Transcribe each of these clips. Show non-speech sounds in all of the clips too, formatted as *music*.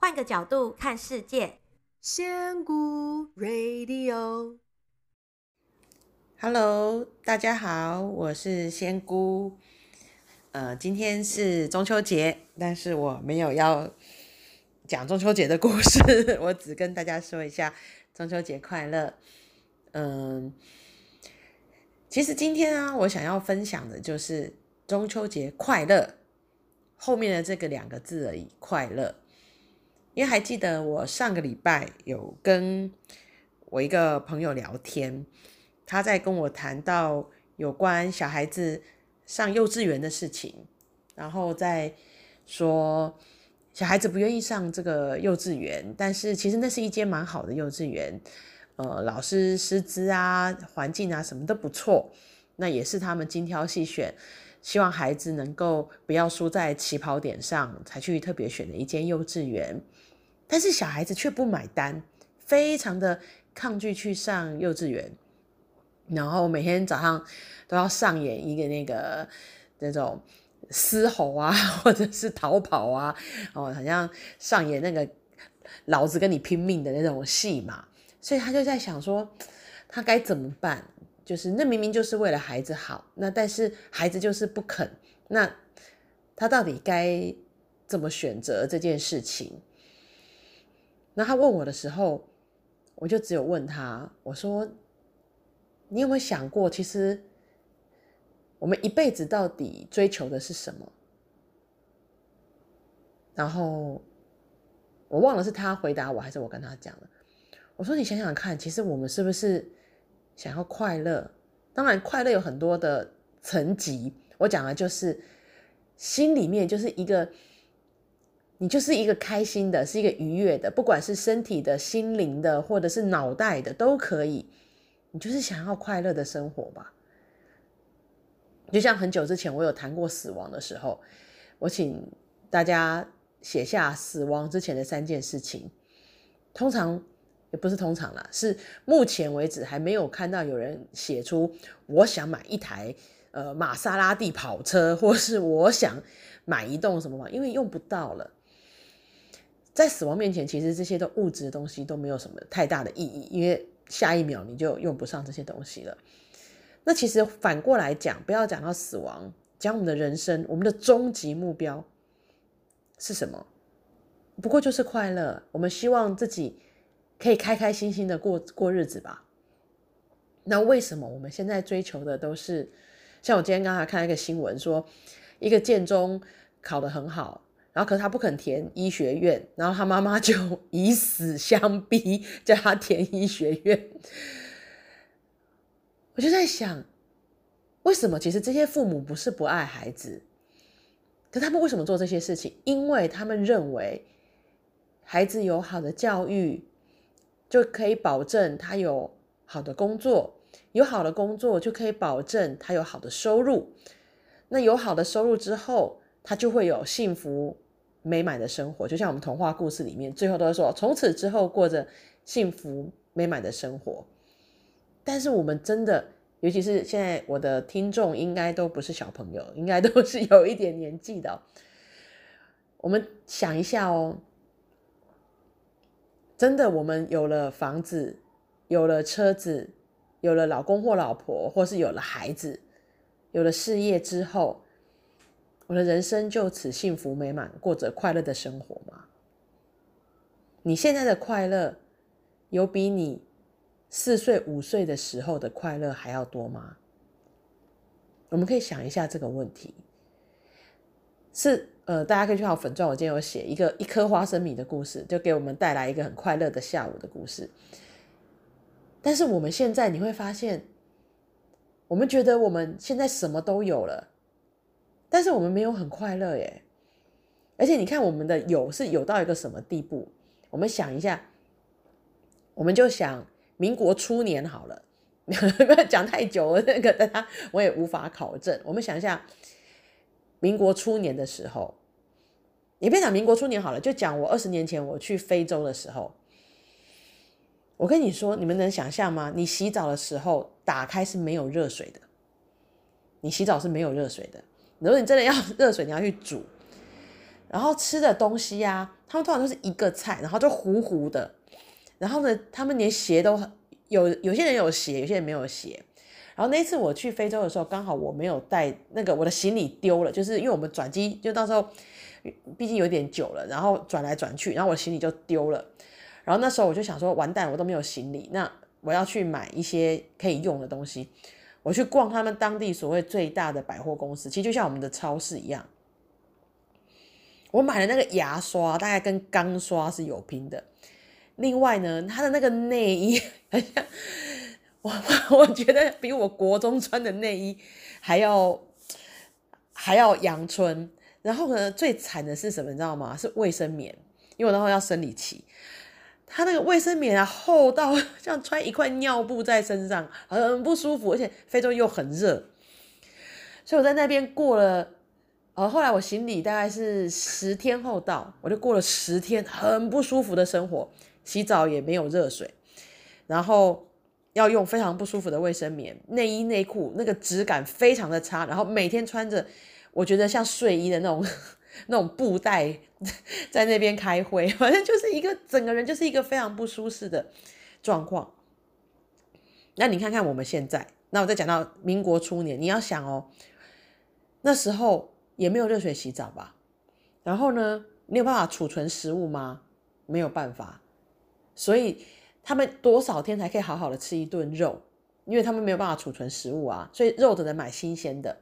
换个角度看世界，仙姑 Radio，Hello，大家好，我是仙姑。呃，今天是中秋节，但是我没有要讲中秋节的故事，*laughs* 我只跟大家说一下中秋节快乐。嗯、呃，其实今天啊，我想要分享的就是中秋节快乐后面的这个两个字而已，快乐。因为还记得我上个礼拜有跟我一个朋友聊天，他在跟我谈到有关小孩子上幼稚园的事情，然后在说小孩子不愿意上这个幼稚园，但是其实那是一间蛮好的幼稚园，呃，老师师资啊、环境啊什么都不错，那也是他们精挑细选，希望孩子能够不要输在起跑点上，才去特别选的一间幼稚园。但是小孩子却不买单，非常的抗拒去上幼稚园，然后每天早上都要上演一个那个那种嘶吼啊，或者是逃跑啊，哦，好像上演那个老子跟你拼命的那种戏嘛。所以他就在想说，他该怎么办？就是那明明就是为了孩子好，那但是孩子就是不肯，那他到底该怎么选择这件事情？那他问我的时候，我就只有问他，我说：“你有没有想过，其实我们一辈子到底追求的是什么？”然后我忘了是他回答我还是我跟他讲的。我说：“你想想看，其实我们是不是想要快乐？当然，快乐有很多的层级。我讲的就是心里面就是一个。”你就是一个开心的，是一个愉悦的，不管是身体的、心灵的，或者是脑袋的，都可以。你就是想要快乐的生活吧。就像很久之前我有谈过死亡的时候，我请大家写下死亡之前的三件事情。通常也不是通常啦，是目前为止还没有看到有人写出我想买一台呃玛莎拉蒂跑车，或是我想买一栋什么房，因为用不到了。在死亡面前，其实这些的物质的东西都没有什么太大的意义，因为下一秒你就用不上这些东西了。那其实反过来讲，不要讲到死亡，讲我们的人生，我们的终极目标是什么？不过就是快乐。我们希望自己可以开开心心的过过日子吧。那为什么我们现在追求的都是像我今天刚才看一个新闻说，一个建中考得很好。然后，可是他不肯填医学院，然后他妈妈就以死相逼，叫他填医学院。*laughs* 我就在想，为什么？其实这些父母不是不爱孩子，可他们为什么做这些事情？因为他们认为，孩子有好的教育，就可以保证他有好的工作，有好的工作就可以保证他有好的收入。那有好的收入之后，他就会有幸福。美满的生活，就像我们童话故事里面，最后都说从此之后过着幸福美满的生活。但是我们真的，尤其是现在我的听众，应该都不是小朋友，应该都是有一点年纪的。我们想一下哦，真的，我们有了房子，有了车子，有了老公或老婆，或是有了孩子，有了事业之后。我的人生就此幸福美满，过着快乐的生活吗？你现在的快乐，有比你四岁五岁的时候的快乐还要多吗？我们可以想一下这个问题。是呃，大家可以去看粉专，我今天有写一个一颗花生米的故事，就给我们带来一个很快乐的下午的故事。但是我们现在你会发现，我们觉得我们现在什么都有了。但是我们没有很快乐耶，而且你看我们的有是有到一个什么地步？我们想一下，我们就想民国初年好了，*laughs* 不要讲太久了，那个大家我也无法考证。我们想一下，民国初年的时候，你别讲民国初年好了，就讲我二十年前我去非洲的时候，我跟你说，你们能想象吗？你洗澡的时候打开是没有热水的，你洗澡是没有热水的。如果你真的要热水，你要去煮，然后吃的东西呀、啊，他们通常都是一个菜，然后就糊糊的。然后呢，他们连鞋都有，有些人有鞋，有些人没有鞋。然后那次我去非洲的时候，刚好我没有带那个我的行李丢了，就是因为我们转机就到时候，毕竟有点久了，然后转来转去，然后我的行李就丢了。然后那时候我就想说，完蛋，我都没有行李，那我要去买一些可以用的东西。我去逛他们当地所谓最大的百货公司，其实就像我们的超市一样。我买的那个牙刷，大概跟钢刷是有拼的。另外呢，他的那个内衣，*laughs* 我 *laughs* 我觉得比我国中穿的内衣还要还要阳春。然后呢，最惨的是什么？你知道吗？是卫生棉，因为我那时候要生理期。他那个卫生棉啊，厚到 *laughs* 像穿一块尿布在身上，很不舒服，而且非洲又很热，所以我在那边过了。呃，后来我行李大概是十天后到，我就过了十天很不舒服的生活，洗澡也没有热水，然后要用非常不舒服的卫生棉，内衣内裤那个质感非常的差，然后每天穿着我觉得像睡衣的那种那种布袋在那边开会，反正就是一个整个人就是一个非常不舒适的状况。那你看看我们现在，那我再讲到民国初年，你要想哦，那时候。也没有热水洗澡吧？然后呢，你有办法储存食物吗？没有办法，所以他们多少天才可以好好的吃一顿肉？因为他们没有办法储存食物啊，所以肉只能买新鲜的。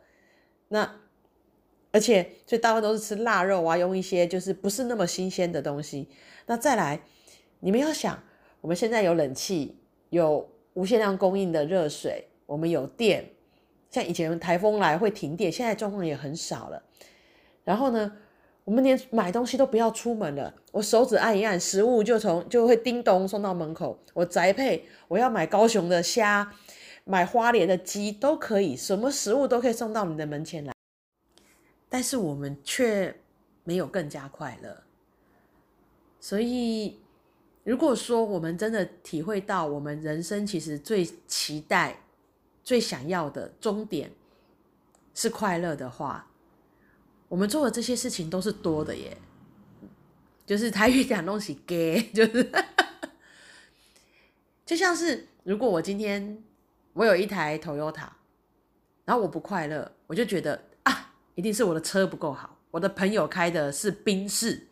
那而且，所以大部分都是吃腊肉啊，用一些就是不是那么新鲜的东西。那再来，你们要想，我们现在有冷气，有无限量供应的热水，我们有电。像以前台风来会停电，现在状况也很少了。然后呢，我们连买东西都不要出门了，我手指按一按，食物就从就会叮咚送到门口。我宅配，我要买高雄的虾，买花莲的鸡都可以，什么食物都可以送到你的门前来。但是我们却没有更加快乐。所以，如果说我们真的体会到我们人生其实最期待。最想要的终点是快乐的话，我们做的这些事情都是多的耶。就是台语讲东西给，就是就像是如果我今天我有一台 Toyota，然后我不快乐，我就觉得啊，一定是我的车不够好。我的朋友开的是宾士，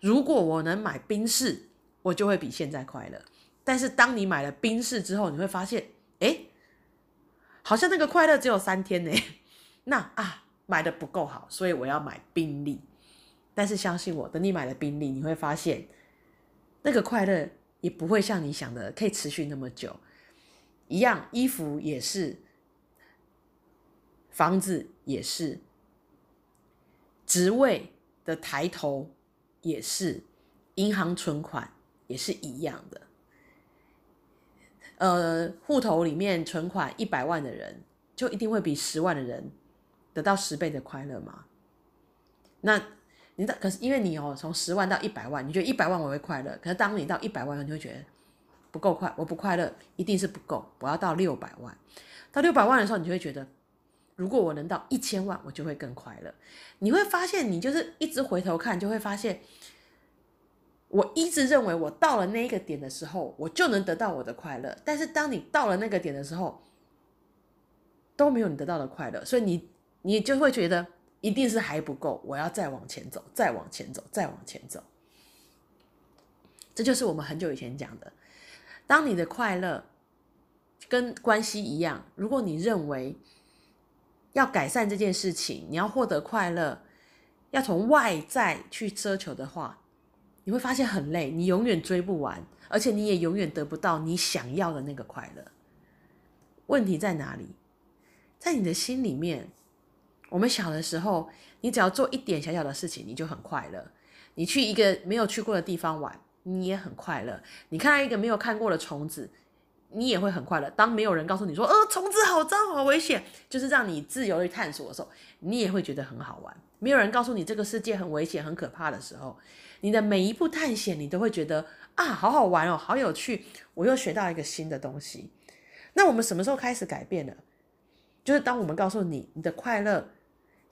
如果我能买宾士，我就会比现在快乐。但是当你买了宾士之后，你会发现，诶。好像那个快乐只有三天呢，*laughs* 那啊买的不够好，所以我要买宾利。但是相信我，等你买了宾利，你会发现那个快乐也不会像你想的可以持续那么久。一样，衣服也是，房子也是，职位的抬头也是，银行存款也是一样的。呃，户头里面存款一百万的人，就一定会比十万的人得到十倍的快乐吗？那你的可是因为你哦，从十万到一百万，你觉得一百万我会快乐，可是当你到一百万，你会觉得不够快，我不快乐，一定是不够，我要到六百万。到六百万的时候，你就会觉得，如果我能到一千万，我就会更快乐。你会发现，你就是一直回头看，就会发现。我一直认为，我到了那一个点的时候，我就能得到我的快乐。但是当你到了那个点的时候，都没有你得到的快乐，所以你你就会觉得一定是还不够，我要再往前走，再往前走，再往前走。这就是我们很久以前讲的，当你的快乐跟关系一样，如果你认为要改善这件事情，你要获得快乐，要从外在去奢求的话。你会发现很累，你永远追不完，而且你也永远得不到你想要的那个快乐。问题在哪里？在你的心里面。我们小的时候，你只要做一点小小的事情，你就很快乐。你去一个没有去过的地方玩，你也很快乐。你看到一个没有看过的虫子，你也会很快乐。当没有人告诉你说“呃，虫子好脏，好危险”，就是让你自由地探索的时候，你也会觉得很好玩。没有人告诉你这个世界很危险、很可怕的时候。你的每一步探险，你都会觉得啊，好好玩哦，好有趣，我又学到一个新的东西。那我们什么时候开始改变了？就是当我们告诉你，你的快乐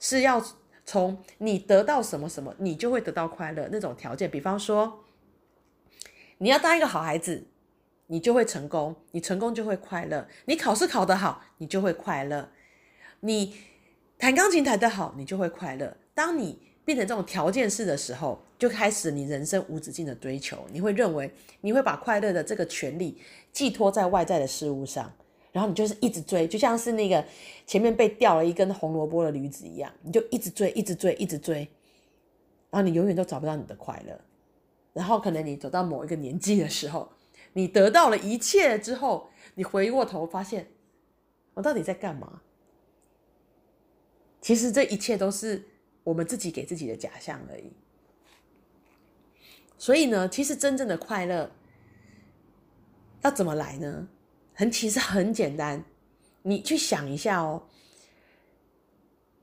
是要从你得到什么什么，你就会得到快乐那种条件。比方说，你要当一个好孩子，你就会成功，你成功就会快乐。你考试考得好，你就会快乐。你弹钢琴弹得好，你就会快乐。当你变成这种条件式的时候，就开始你人生无止境的追求。你会认为你会把快乐的这个权利寄托在外在的事物上，然后你就是一直追，就像是那个前面被掉了一根红萝卜的驴子一样，你就一直追，一直追，一直追，然后你永远都找不到你的快乐。然后可能你走到某一个年纪的时候，你得到了一切之后，你回过头发现，我到底在干嘛？其实这一切都是。我们自己给自己的假象而已。所以呢，其实真正的快乐要怎么来呢？很其实很简单，你去想一下哦。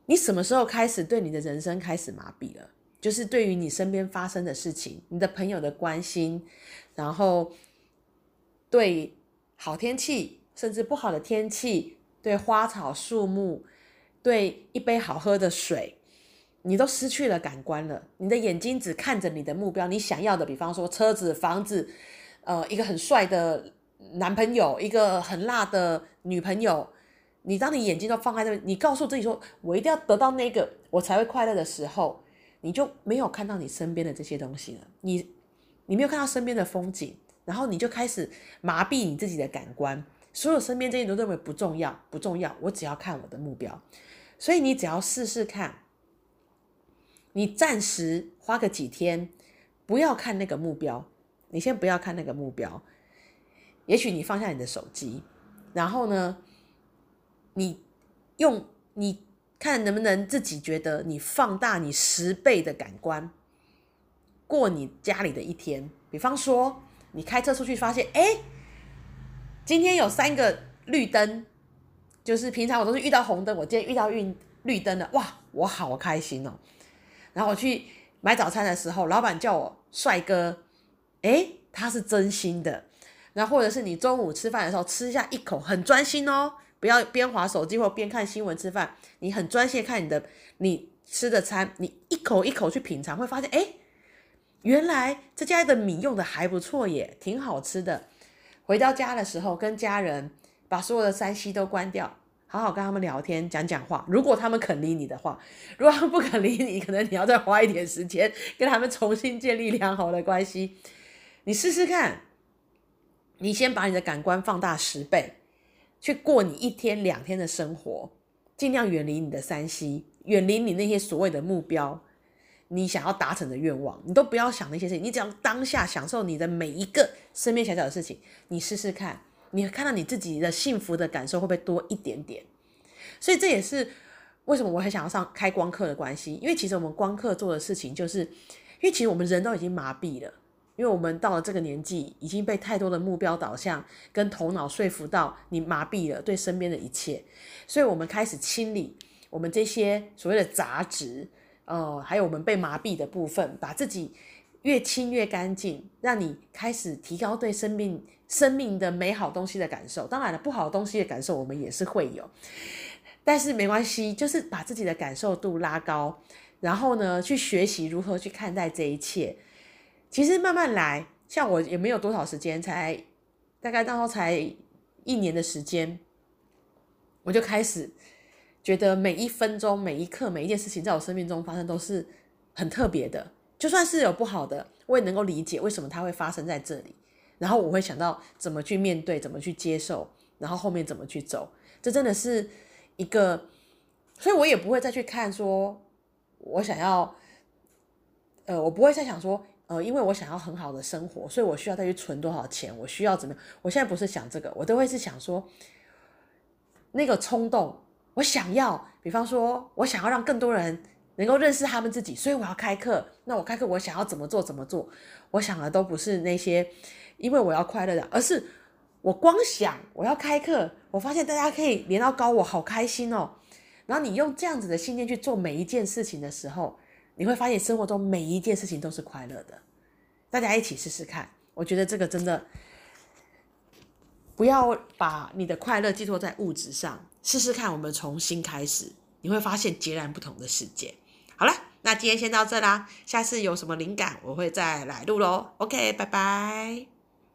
你什么时候开始对你的人生开始麻痹了？就是对于你身边发生的事情，你的朋友的关心，然后对好天气，甚至不好的天气，对花草树木，对一杯好喝的水。你都失去了感官了，你的眼睛只看着你的目标，你想要的，比方说车子、房子，呃，一个很帅的男朋友，一个很辣的女朋友。你当你眼睛都放在这边，你告诉自己说，我一定要得到那个，我才会快乐的时候，你就没有看到你身边的这些东西了。你，你没有看到身边的风景，然后你就开始麻痹你自己的感官，所有身边这些都认为不重要，不重要，我只要看我的目标。所以你只要试试看。你暂时花个几天，不要看那个目标，你先不要看那个目标。也许你放下你的手机，然后呢，你用你看能不能自己觉得你放大你十倍的感官，过你家里的一天。比方说，你开车出去发现，哎，今天有三个绿灯，就是平常我都是遇到红灯，我今天遇到绿绿灯了，哇，我好开心哦。然后我去买早餐的时候，老板叫我帅哥，诶，他是真心的。然后或者是你中午吃饭的时候吃下一口，很专心哦，不要边划手机或边看新闻吃饭，你很专心看你的你吃的餐，你一口一口去品尝，会发现，诶，原来这家的米用的还不错耶，挺好吃的。回到家的时候，跟家人把所有的 3C 都关掉。好好跟他们聊天，讲讲话。如果他们肯理你的话，如果他们不肯理你，可能你要再花一点时间跟他们重新建立良好的关系。你试试看，你先把你的感官放大十倍，去过你一天两天的生活，尽量远离你的 3C，远离你那些所谓的目标，你想要达成的愿望，你都不要想那些事情，你只要当下享受你的每一个身边小小的事情。你试试看。你看到你自己的幸福的感受会不会多一点点？所以这也是为什么我很想要上开光课的关系。因为其实我们光课做的事情，就是因为其实我们人都已经麻痹了，因为我们到了这个年纪，已经被太多的目标导向跟头脑说服到，你麻痹了对身边的一切，所以我们开始清理我们这些所谓的杂质，呃，还有我们被麻痹的部分，把自己越清越干净，让你开始提高对生命。生命的美好东西的感受，当然了，不好的东西的感受我们也是会有，但是没关系，就是把自己的感受度拉高，然后呢，去学习如何去看待这一切。其实慢慢来，像我也没有多少时间，才大概到时候才一年的时间，我就开始觉得每一分钟、每一刻、每一件事情在我生命中发生都是很特别的，就算是有不好的，我也能够理解为什么它会发生在这里。然后我会想到怎么去面对，怎么去接受，然后后面怎么去走。这真的是一个，所以我也不会再去看说，我想要，呃，我不会再想说，呃，因为我想要很好的生活，所以我需要再去存多少钱，我需要怎么样？我现在不是想这个，我都会是想说，那个冲动，我想要，比方说，我想要让更多人能够认识他们自己，所以我要开课。那我开课，我想要怎么做，怎么做？我想的都不是那些。因为我要快乐的，而是我光想我要开课，我发现大家可以连到高，我好开心哦。然后你用这样子的信念去做每一件事情的时候，你会发现生活中每一件事情都是快乐的。大家一起试试看，我觉得这个真的不要把你的快乐寄托在物质上，试试看，我们重新开始，你会发现截然不同的世界。好了，那今天先到这啦，下次有什么灵感我会再来录喽。OK，拜拜。